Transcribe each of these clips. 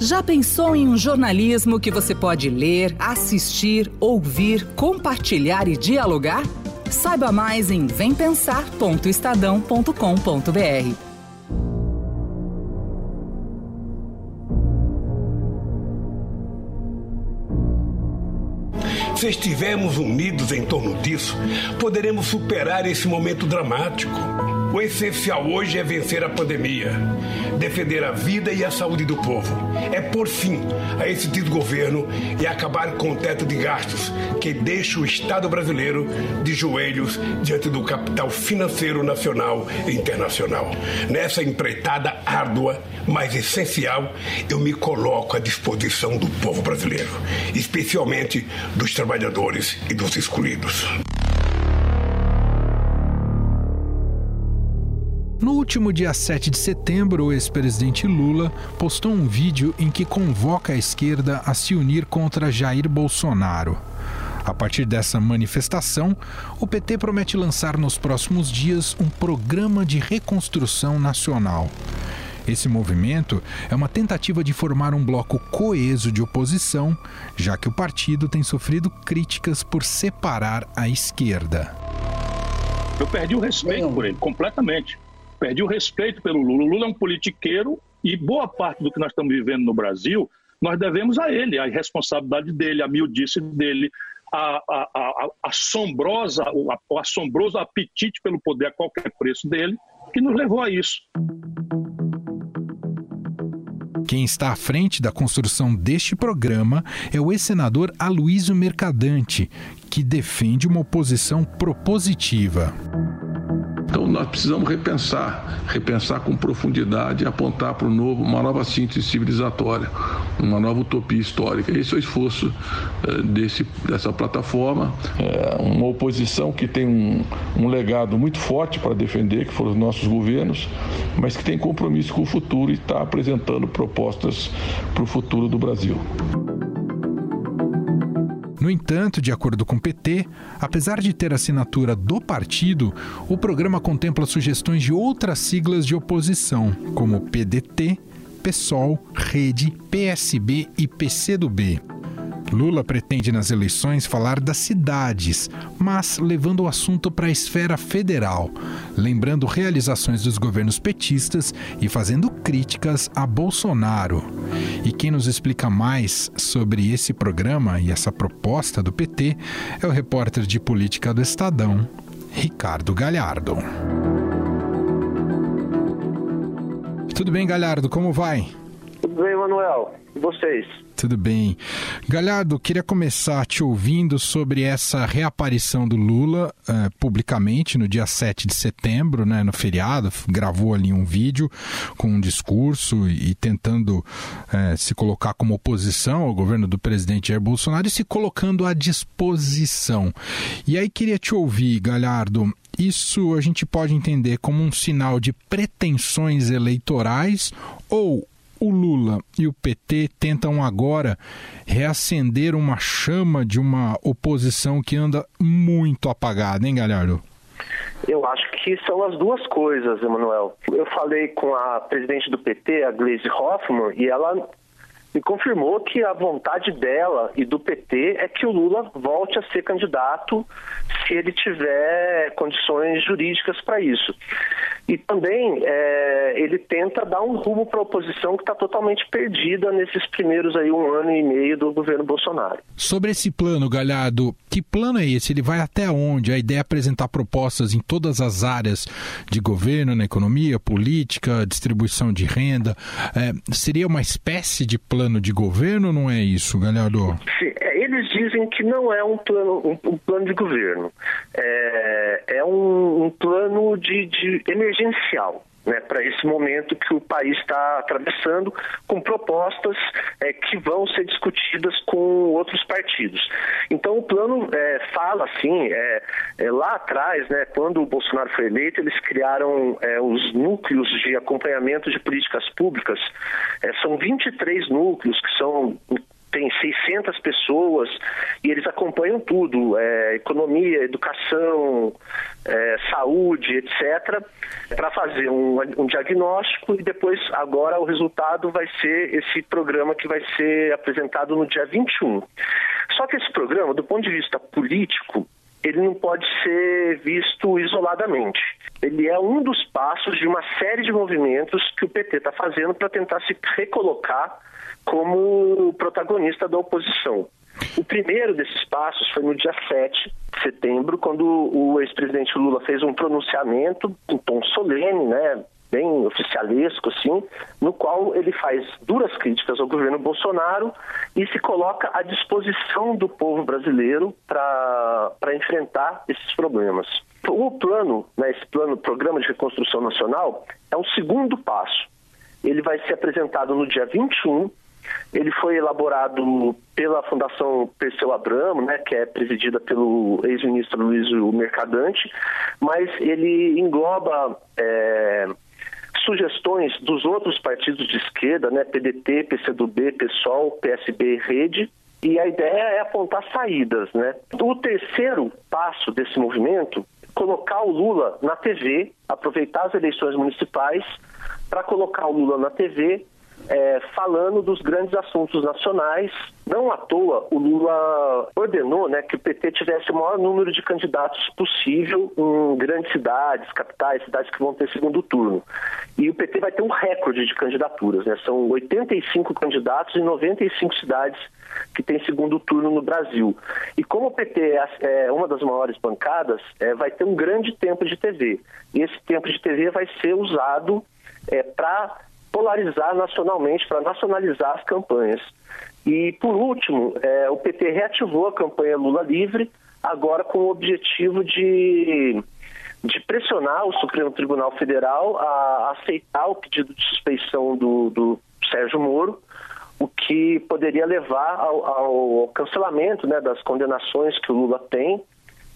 Já pensou em um jornalismo que você pode ler, assistir, ouvir, compartilhar e dialogar? Saiba mais em vempensar.estadão.com.br. Se estivermos unidos em torno disso, poderemos superar esse momento dramático. O essencial hoje é vencer a pandemia, defender a vida e a saúde do povo. É por fim a esse desgoverno e acabar com o teto de gastos que deixa o Estado brasileiro de joelhos diante do capital financeiro nacional e internacional. Nessa empreitada árdua, mas essencial, eu me coloco à disposição do povo brasileiro, especialmente dos trabalhadores e dos excluídos. No último dia 7 de setembro, o ex-presidente Lula postou um vídeo em que convoca a esquerda a se unir contra Jair Bolsonaro. A partir dessa manifestação, o PT promete lançar nos próximos dias um programa de reconstrução nacional. Esse movimento é uma tentativa de formar um bloco coeso de oposição, já que o partido tem sofrido críticas por separar a esquerda. Eu perdi o respeito por ele completamente perdi o respeito pelo Lula. O Lula é um politiqueiro e boa parte do que nós estamos vivendo no Brasil, nós devemos a ele, a irresponsabilidade dele, a miudice dele, a, a, a assombrosa, o, o assombroso apetite pelo poder a qualquer preço dele, que nos levou a isso. Quem está à frente da construção deste programa é o ex-senador Aloysio Mercadante, que defende uma oposição propositiva. Então nós precisamos repensar, repensar com profundidade e apontar para o novo, uma nova síntese civilizatória, uma nova utopia histórica. Esse é o esforço eh, desse, dessa plataforma, é uma oposição que tem um, um legado muito forte para defender, que foram os nossos governos, mas que tem compromisso com o futuro e está apresentando propostas para o futuro do Brasil. No entanto, de acordo com o PT, apesar de ter assinatura do partido, o programa contempla sugestões de outras siglas de oposição, como PDT, PSOL, Rede, PSB e PCdoB. Lula pretende nas eleições falar das cidades, mas levando o assunto para a esfera federal, lembrando realizações dos governos petistas e fazendo críticas a Bolsonaro. E quem nos explica mais sobre esse programa e essa proposta do PT é o repórter de política do Estadão, Ricardo Galhardo. Tudo bem, Galhardo? Como vai? Tudo bem, Manuel. E vocês? Tudo bem. Galhardo, queria começar te ouvindo sobre essa reaparição do Lula eh, publicamente no dia 7 de setembro, né, no feriado. Gravou ali um vídeo com um discurso e, e tentando eh, se colocar como oposição ao governo do presidente Jair Bolsonaro e se colocando à disposição. E aí queria te ouvir, Galhardo. Isso a gente pode entender como um sinal de pretensões eleitorais ou o Lula e o PT tentam agora reacender uma chama de uma oposição que anda muito apagada, hein, Galhardo? Eu acho que são as duas coisas, Emanuel. Eu falei com a presidente do PT, a Gleisi Hoffmann, e ela me confirmou que a vontade dela e do PT é que o Lula volte a ser candidato se ele tiver condições jurídicas para isso. E também é, ele tenta dar um rumo para a oposição que está totalmente perdida nesses primeiros aí um ano e meio do governo Bolsonaro. Sobre esse plano, Galhardo, que plano é esse? Ele vai até onde? A ideia é apresentar propostas em todas as áreas de governo, na economia, política, distribuição de renda. É, seria uma espécie de plano de governo ou não é isso, Galhardo? Sim, é, eles dizem que não é um plano, um, um plano de governo. É, é um, de, de emergencial né, para esse momento que o país está atravessando, com propostas é, que vão ser discutidas com outros partidos. Então o plano é, fala assim, é, é, lá atrás, né, quando o Bolsonaro foi eleito, eles criaram é, os núcleos de acompanhamento de políticas públicas. É, são 23 núcleos que são tem 600 pessoas e eles acompanham tudo, é, economia, educação, é, saúde, etc., para fazer um, um, diagnóstico e depois, agora, o resultado vai ser esse programa que vai ser apresentado no dia 21. Só que esse programa, do ponto de vista político, ele não pode ser visto isoladamente. Ele é um dos passos de uma série de movimentos que o PT está fazendo para tentar se recolocar como protagonista da oposição. O primeiro desses passos foi no dia 7 de setembro, quando o ex-presidente Lula fez um pronunciamento em tom solene, né, bem oficialesco, assim, no qual ele faz duras críticas ao governo Bolsonaro e se coloca à disposição do povo brasileiro para enfrentar esses problemas. O plano, né, esse plano, programa de reconstrução nacional, é um segundo passo. Ele vai ser apresentado no dia 21 ele foi elaborado pela Fundação Perseu Abramo, né, que é presidida pelo ex-ministro Luiz Mercadante, mas ele engloba é, sugestões dos outros partidos de esquerda, né, PDT, PCdoB, PSOL, PSB Rede, e a ideia é apontar saídas. Né? O terceiro passo desse movimento colocar o Lula na TV, aproveitar as eleições municipais para colocar o Lula na TV é, falando dos grandes assuntos nacionais. Não à toa, o Lula ordenou né, que o PT tivesse o maior número de candidatos possível em grandes cidades, capitais, cidades que vão ter segundo turno. E o PT vai ter um recorde de candidaturas, né? São 85 candidatos em 95 cidades que tem segundo turno no Brasil. E como o PT é, é uma das maiores bancadas, é, vai ter um grande tempo de TV. E esse tempo de TV vai ser usado é, para polarizar nacionalmente, para nacionalizar as campanhas. E, por último, é, o PT reativou a campanha Lula Livre, agora com o objetivo de, de pressionar o Supremo Tribunal Federal a aceitar o pedido de suspeição do, do Sérgio Moro, o que poderia levar ao, ao cancelamento né, das condenações que o Lula tem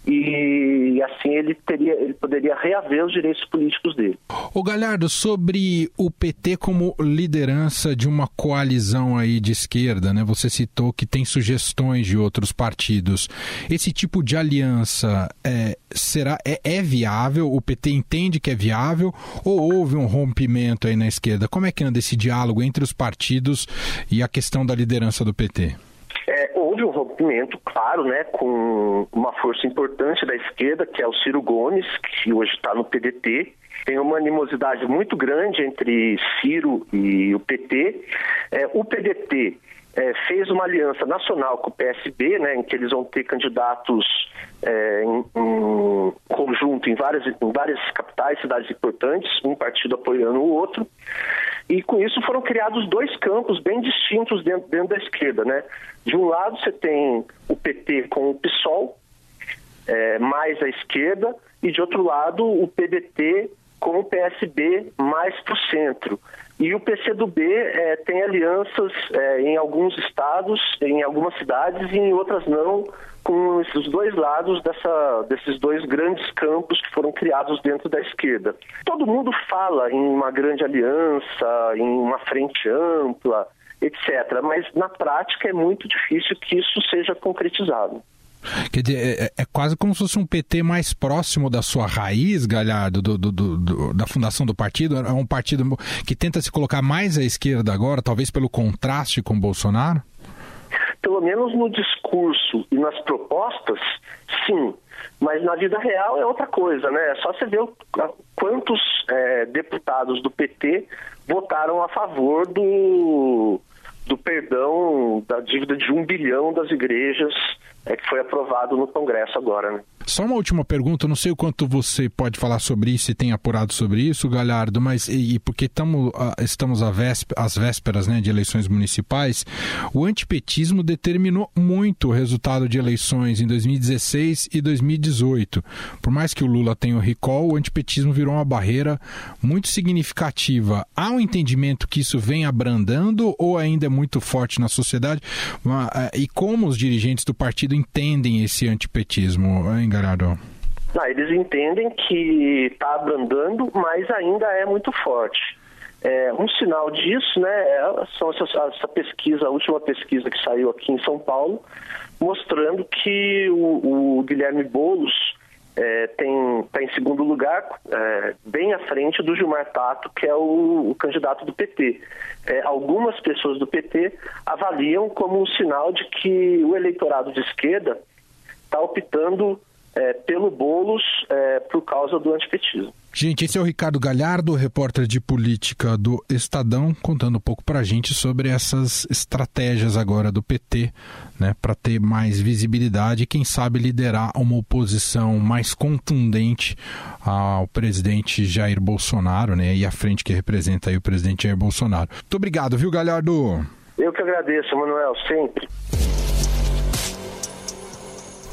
e assim ele teria ele poderia reaver os direitos políticos dele. O Galhardo sobre o PT como liderança de uma coalizão aí de esquerda, né? Você citou que tem sugestões de outros partidos. Esse tipo de aliança é, será é, é viável? O PT entende que é viável ou houve um rompimento aí na esquerda? Como é que anda esse diálogo entre os partidos e a questão da liderança do PT? É, rompimento, claro, né, com uma força importante da esquerda, que é o Ciro Gomes, que hoje está no PDT. Tem uma animosidade muito grande entre Ciro e o PT. É, o PDT é, fez uma aliança nacional com o PSB, né, em que eles vão ter candidatos é, em, em, conjunto em várias, em várias capitais, cidades importantes, um partido apoiando o outro. E com isso foram criados dois campos bem distintos dentro, dentro da esquerda. Né? De um lado você tem o PT com o PSOL, é, mais à esquerda, e de outro lado o PDT com o PSB mais para o centro. E o PCdoB é, tem alianças é, em alguns estados, em algumas cidades e em outras não, com esses dois lados dessa, desses dois grandes campos que foram criados dentro da esquerda. Todo mundo fala em uma grande aliança, em uma frente ampla, etc. Mas na prática é muito difícil que isso seja concretizado. Quer dizer, é, é, é, quase como se fosse um PT mais próximo da sua raiz, Galhardo, do, do, do, da fundação do partido. É um partido que tenta se colocar mais à esquerda agora, talvez pelo contraste com Bolsonaro? Pelo menos no discurso e nas propostas, sim. Mas na vida real é outra coisa, né? É só você ver quantos é, deputados do PT votaram a favor do, do perdão da dívida de um bilhão das igrejas é que foi aprovado no Congresso agora. Né? Só uma última pergunta, não sei o quanto você pode falar sobre isso e tem apurado sobre isso, Galhardo, mas e, e porque tamo, estamos às vésperas né, de eleições municipais, o antipetismo determinou muito o resultado de eleições em 2016 e 2018. Por mais que o Lula tenha o recall, o antipetismo virou uma barreira muito significativa. Há um entendimento que isso vem abrandando ou ainda é muito forte na sociedade? E como os dirigentes do partido entendem esse antipetismo, hein, Garado? Não, eles entendem que está abrandando, mas ainda é muito forte. É, um sinal disso, né, é, são essa, essa, pesquisa, a última pesquisa que saiu aqui em São Paulo, mostrando que o, o Guilherme Boulos é, está em segundo lugar, é, bem à frente do Gilmar Tato, que é o, o candidato do PT. É, algumas pessoas do PT avaliam como um sinal de que o eleitorado de esquerda está optando é, pelo Boulos é, por causa do antipetismo. Gente, esse é o Ricardo Galhardo, repórter de política do Estadão, contando um pouco para a gente sobre essas estratégias agora do PT, né, para ter mais visibilidade e, quem sabe, liderar uma oposição mais contundente ao presidente Jair Bolsonaro, né, e à frente que representa aí o presidente Jair Bolsonaro. Muito obrigado, viu, Galhardo? Eu que agradeço, Manuel, sempre.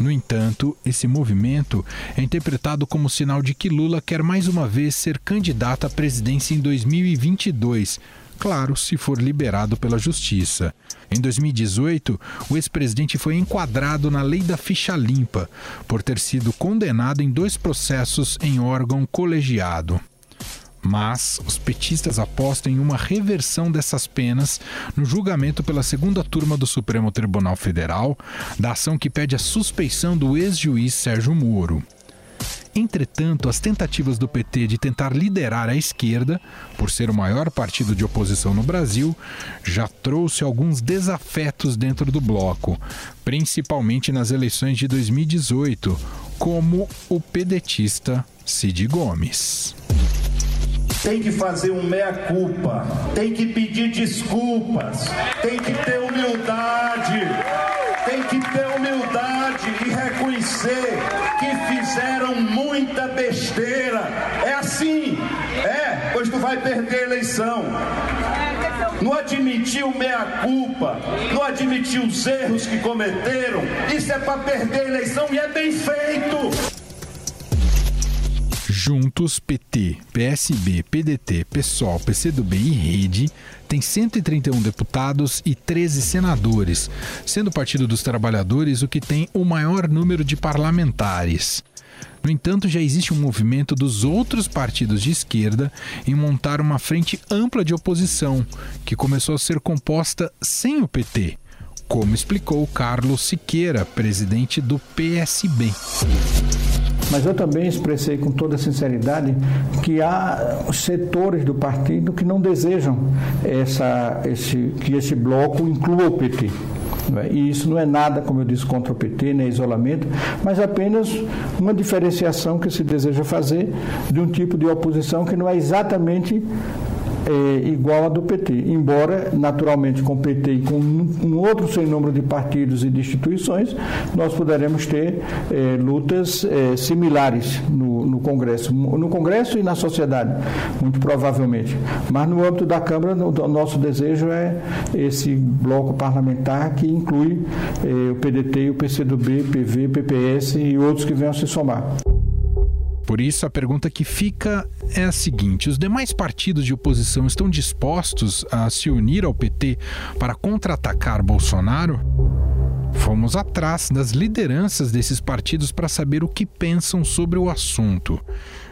No entanto, esse movimento é interpretado como sinal de que Lula quer mais uma vez ser candidato à presidência em 2022 claro, se for liberado pela Justiça. Em 2018, o ex-presidente foi enquadrado na lei da ficha limpa por ter sido condenado em dois processos em órgão colegiado. Mas os petistas apostam em uma reversão dessas penas no julgamento pela segunda turma do Supremo Tribunal Federal da ação que pede a suspeição do ex-juiz Sérgio Moro. Entretanto, as tentativas do PT de tentar liderar a esquerda, por ser o maior partido de oposição no Brasil, já trouxe alguns desafetos dentro do bloco, principalmente nas eleições de 2018, como o pedetista Cid Gomes tem que fazer um meia-culpa, tem que pedir desculpas, tem que ter humildade, tem que ter humildade e reconhecer que fizeram muita besteira. É assim, é, pois tu vai perder a eleição. Não admitiu meia-culpa, não admitiu os erros que cometeram, isso é para perder a eleição e é bem feito. Juntos, PT, PSB, PDT, PSOL, PCdoB e Rede tem 131 deputados e 13 senadores, sendo o Partido dos Trabalhadores o que tem o maior número de parlamentares. No entanto, já existe um movimento dos outros partidos de esquerda em montar uma frente ampla de oposição, que começou a ser composta sem o PT, como explicou Carlos Siqueira, presidente do PSB. Mas eu também expressei com toda sinceridade que há setores do partido que não desejam essa, esse, que esse bloco inclua o PT. E isso não é nada, como eu disse, contra o PT, nem isolamento, mas apenas uma diferenciação que se deseja fazer de um tipo de oposição que não é exatamente é, igual a do PT, embora naturalmente com o PT e com um outro sem número de partidos e de instituições, nós poderemos ter é, lutas é, similares no, no, Congresso, no Congresso e na sociedade, muito provavelmente. Mas no âmbito da Câmara, o nosso desejo é esse bloco parlamentar que inclui é, o PDT, o PCdoB, PV, PPS e outros que venham se somar. Por isso, a pergunta que fica é a seguinte: os demais partidos de oposição estão dispostos a se unir ao PT para contra-atacar Bolsonaro? Fomos atrás das lideranças desses partidos para saber o que pensam sobre o assunto.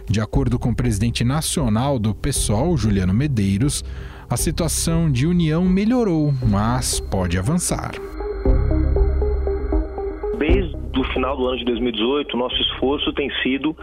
De acordo com o presidente nacional do PSOL, Juliano Medeiros, a situação de união melhorou, mas pode avançar. Final do ano de 2018, nosso esforço tem sido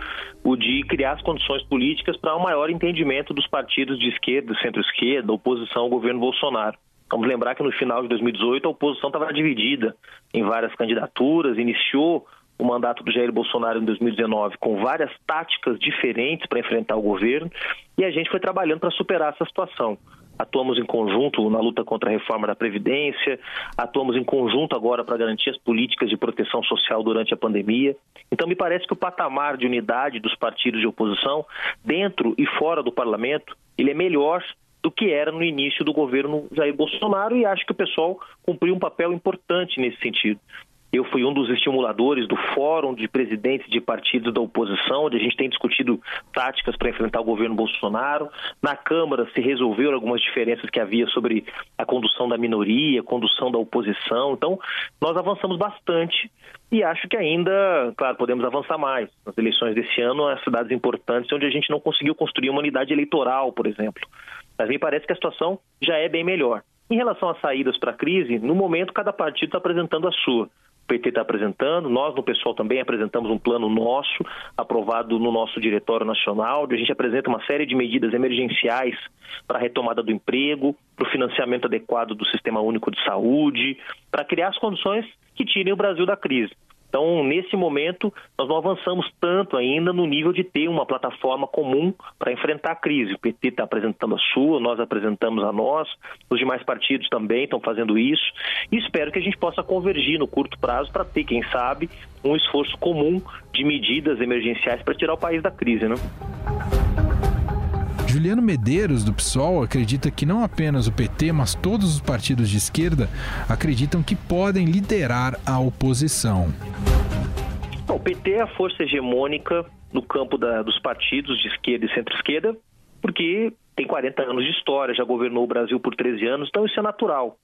o de criar as condições políticas para um maior entendimento dos partidos de esquerda, centro-esquerda, oposição ao governo Bolsonaro. Vamos lembrar que no final de 2018 a oposição estava dividida em várias candidaturas, iniciou o mandato do Jair Bolsonaro em 2019 com várias táticas diferentes para enfrentar o governo e a gente foi trabalhando para superar essa situação atuamos em conjunto na luta contra a reforma da Previdência, atuamos em conjunto agora para garantir as políticas de proteção social durante a pandemia. Então, me parece que o patamar de unidade dos partidos de oposição, dentro e fora do parlamento, ele é melhor do que era no início do governo Jair Bolsonaro e acho que o pessoal cumpriu um papel importante nesse sentido. Eu fui um dos estimuladores do Fórum de Presidentes de Partidos da Oposição, onde a gente tem discutido táticas para enfrentar o governo Bolsonaro. Na Câmara se resolveram algumas diferenças que havia sobre a condução da minoria, condução da oposição. Então, nós avançamos bastante e acho que ainda, claro, podemos avançar mais. Nas eleições desse ano, as cidades importantes onde a gente não conseguiu construir uma unidade eleitoral, por exemplo. Mas me parece que a situação já é bem melhor. Em relação às saídas para a crise, no momento cada partido está apresentando a sua. O PT está apresentando, nós no pessoal também apresentamos um plano nosso, aprovado no nosso Diretório Nacional, onde a gente apresenta uma série de medidas emergenciais para a retomada do emprego, para o financiamento adequado do Sistema Único de Saúde, para criar as condições que tirem o Brasil da crise. Então, nesse momento, nós não avançamos tanto ainda no nível de ter uma plataforma comum para enfrentar a crise. O PT está apresentando a sua, nós apresentamos a nós, os demais partidos também estão fazendo isso, e espero que a gente possa convergir no curto prazo para ter, quem sabe, um esforço comum de medidas emergenciais para tirar o país da crise. Né? Juliano Medeiros, do PSOL, acredita que não apenas o PT, mas todos os partidos de esquerda acreditam que podem liderar a oposição. o PT é a força hegemônica no campo da, dos partidos de esquerda e centro-esquerda, porque tem 40 anos de história, já governou o Brasil por 13 anos, então isso é natural.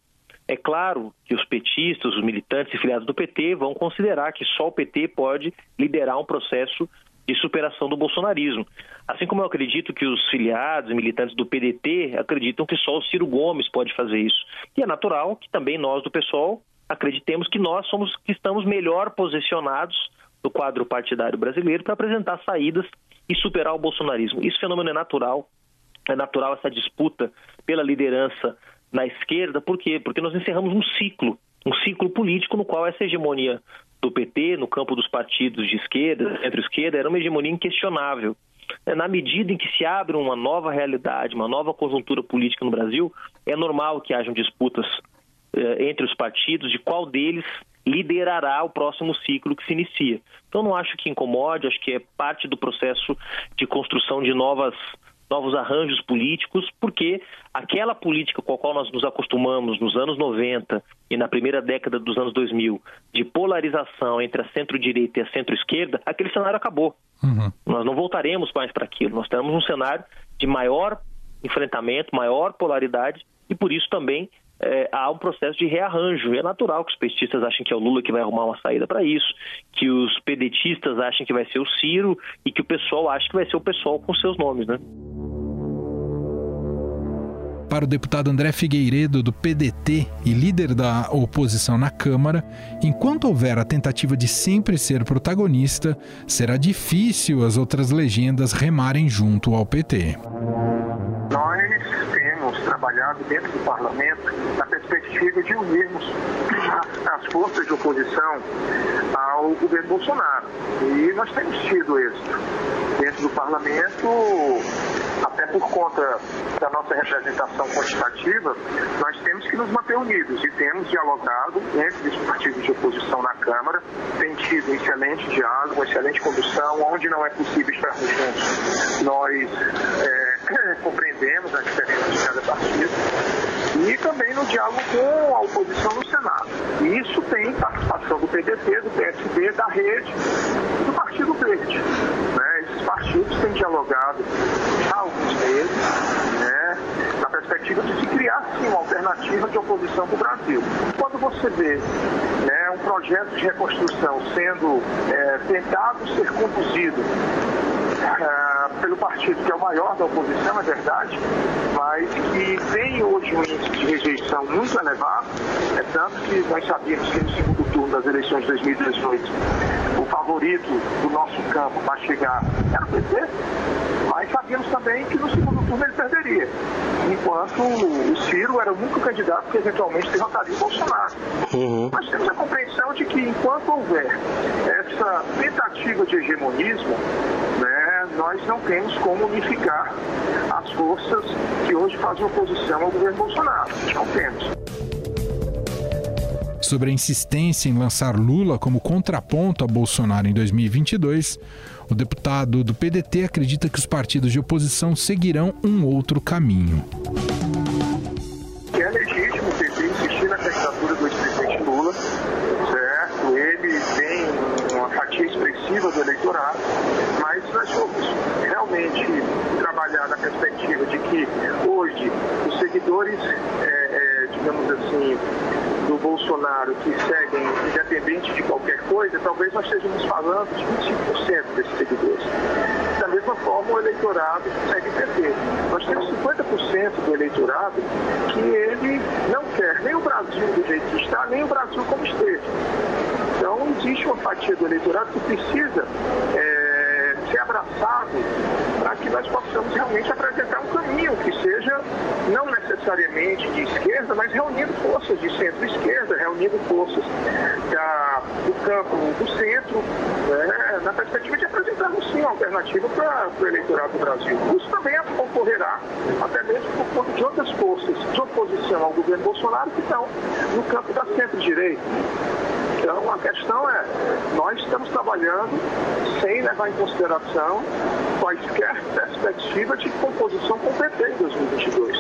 É claro que os petistas, os militantes e filiados do PT vão considerar que só o PT pode liderar um processo de superação do bolsonarismo. Assim como eu acredito que os filiados e militantes do PDT acreditam que só o Ciro Gomes pode fazer isso. E é natural que também nós do PSOL acreditemos que nós somos que estamos melhor posicionados no quadro partidário brasileiro para apresentar saídas e superar o bolsonarismo. Isso fenômeno é natural. É natural essa disputa pela liderança na esquerda, por quê? Porque nós encerramos um ciclo, um ciclo político no qual essa hegemonia do PT, no campo dos partidos de esquerda, centro-esquerda, era uma hegemonia inquestionável. É, na medida em que se abre uma nova realidade, uma nova conjuntura política no Brasil, é normal que hajam disputas eh, entre os partidos de qual deles liderará o próximo ciclo que se inicia. Então, não acho que incomode, acho que é parte do processo de construção de novas novos arranjos políticos, porque aquela política com a qual nós nos acostumamos nos anos 90 e na primeira década dos anos 2000, de polarização entre a centro-direita e a centro-esquerda, aquele cenário acabou. Uhum. Nós não voltaremos mais para aquilo. Nós temos um cenário de maior enfrentamento, maior polaridade, e por isso também é, há um processo de rearranjo. É natural que os petistas achem que é o Lula que vai arrumar uma saída para isso, que os pedetistas achem que vai ser o Ciro e que o pessoal acha que vai ser o pessoal com seus nomes, né? Para o deputado André Figueiredo, do PDT e líder da oposição na Câmara, enquanto houver a tentativa de sempre ser protagonista, será difícil as outras legendas remarem junto ao PT. Nós trabalhado dentro do parlamento na perspectiva de unirmos as forças de oposição ao governo Bolsonaro. E nós temos tido êxito. Dentro do parlamento, até por conta da nossa representação quantitativa, nós temos que nos manter unidos e temos dialogado entre os partidos de oposição na Câmara, tem tido um excelente diálogo, uma excelente condução, onde não é possível estarmos juntos. Nós é, compreendemos a diferença de cada partido e também no diálogo com a oposição no Senado. E isso tem participação do PDT, do PSB, da Rede e do Partido Verde. Né? Esses partidos têm dialogado há alguns meses, né? na perspectiva de se criar sim uma alternativa de oposição para o Brasil. Quando você vê né, um projeto de reconstrução sendo é, tentado ser conduzido uh, pelo partido que é o maior da oposição, é verdade, mas que tem hoje um índice de rejeição muito elevado, é tanto que nós sabíamos que no segundo turno das eleições de 2018 o favorito do nosso campo para chegar era o PT, mas sabíamos também que no segundo turno ele perderia, enquanto o Ciro era o único candidato que eventualmente derrotaria o Bolsonaro. Uhum. Nós temos a compreensão de que enquanto houver essa tentativa de hegemonismo, né, nós não temos como unificar as forças que hoje fazem oposição ao governo Bolsonaro. Não temos sobre a insistência em lançar Lula como contraponto a Bolsonaro em 2022, o deputado do PDT acredita que os partidos de oposição seguirão um outro caminho. É legítimo o PT insistir na candidatura do ex-presidente Lula, certo? Ele tem uma fatia expressiva do eleitorado, mas nós vamos realmente trabalhar na perspectiva de que hoje os seguidores, é, é, digamos assim, do Bolsonaro que seguem, independente de qualquer coisa, talvez nós estejamos falando de 25% desses seguidores. Da mesma forma o eleitorado segue PT. Nós temos 50% do eleitorado que ele não quer nem o Brasil do jeito que está, nem o Brasil como esteve. Então existe uma fatia do eleitorado que precisa é, abraçado para que nós possamos realmente apresentar um caminho que seja não necessariamente de esquerda, mas reunindo forças de centro-esquerda, reunindo forças da, do campo do centro, né, na perspectiva de apresentarmos sim uma alternativa para o eleitorado do Brasil. Isso também ocorrerá até mesmo por conta de outras forças de oposição ao governo Bolsonaro que estão no campo da centro-direita. Então, a questão é, nós estamos trabalhando sem levar em consideração quaisquer perspectiva de composição com o PT em 2022.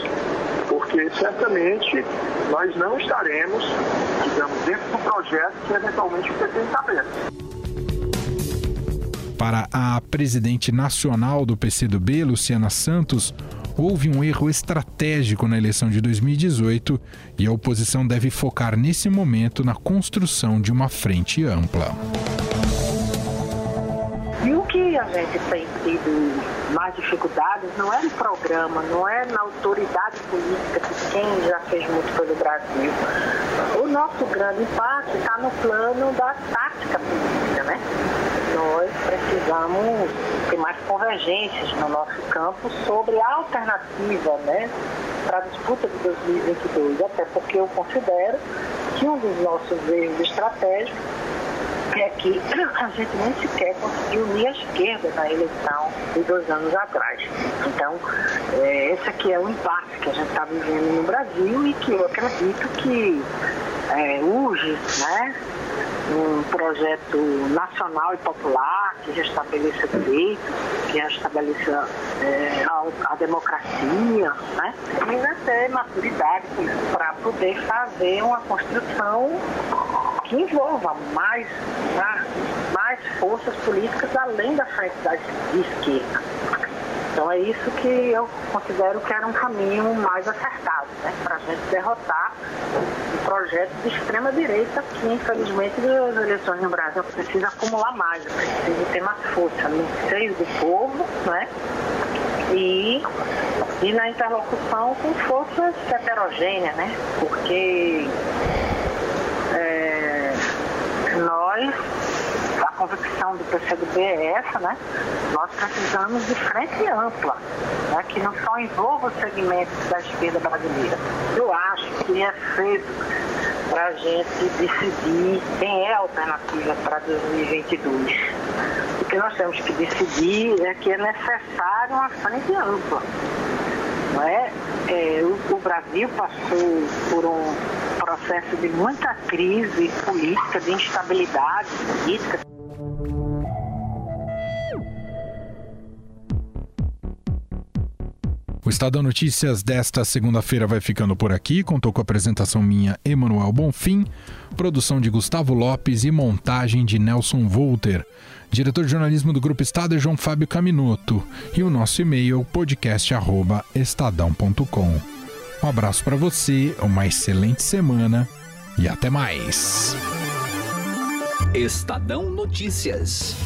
Porque certamente nós não estaremos, digamos, dentro do projeto que eventualmente o PT estabelece. Para a presidente nacional do PCdoB, Luciana Santos, houve um erro estratégico na eleição de 2018 e a oposição deve focar nesse momento na construção de uma frente ampla. E o que a gente tem tido mais dificuldades não é no programa, não é na autoridade política de quem já fez muito pelo Brasil. O nosso grande impacto está no plano da tática política, né? Nós precisamos ter mais convergências no nosso campo sobre a alternativa, né? Para a disputa de 2022, até porque eu considero que um dos nossos erros estratégicos é que a gente nem sequer conseguiu unir a esquerda na eleição de dois anos atrás. Então, é, esse aqui é o impasse que a gente está vivendo no Brasil e que eu acredito que é, urge, né? um projeto nacional e popular que restabeleça direitos, que restabeleça é, a, a, democracia, né? E ter maturidade para poder fazer uma construção que envolva mais, né, mais forças políticas além da frente da, esquerda. Então é isso que eu considero que era um caminho mais acertado, né, para a gente derrotar um projeto de extrema direita que infelizmente as eleições no Brasil precisa acumular mais, precisa ter mais força no seio do povo, né? E, e na interlocução com forças heterogêneas, né? Porque é, nós convicção do PCdoB é essa, né? Nós precisamos de frente ampla, né? que não só envolva os segmentos da esquerda brasileira. Eu acho que é cedo para a gente decidir quem é a alternativa para 2022. O que nós temos que decidir é que é necessário uma frente ampla. Não é? é o, o Brasil passou por um processo de muita crise política, de instabilidade política. Estadão Notícias desta segunda-feira vai ficando por aqui. Contou com a apresentação minha, Emanuel Bonfim, produção de Gustavo Lopes e montagem de Nelson Volter. Diretor de jornalismo do Grupo Estado é João Fábio Caminoto. E o nosso e-mail podcast@estadão.com. Um abraço para você, uma excelente semana e até mais. Estadão Notícias.